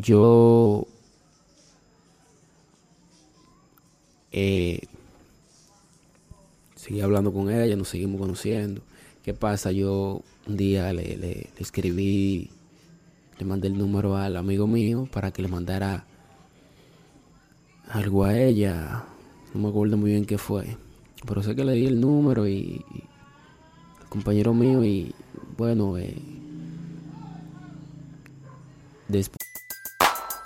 Yo eh, seguí hablando con ella, nos seguimos conociendo. ¿Qué pasa? Yo un día le, le- escribí, le mandé el número al amigo mío para que le mandara algo a ella. No me acuerdo muy bien qué fue. Pero sé que le di el número y, y compañero mío y bueno, eh, después...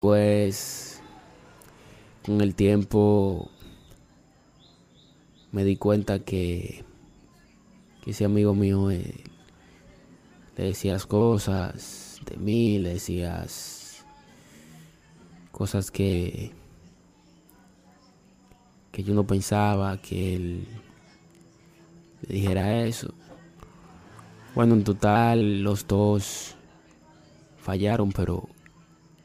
Pues con el tiempo me di cuenta que, que ese amigo mío eh, le decías cosas de mí, le decías cosas que, que yo no pensaba que él le dijera eso. Bueno, en total los dos fallaron, pero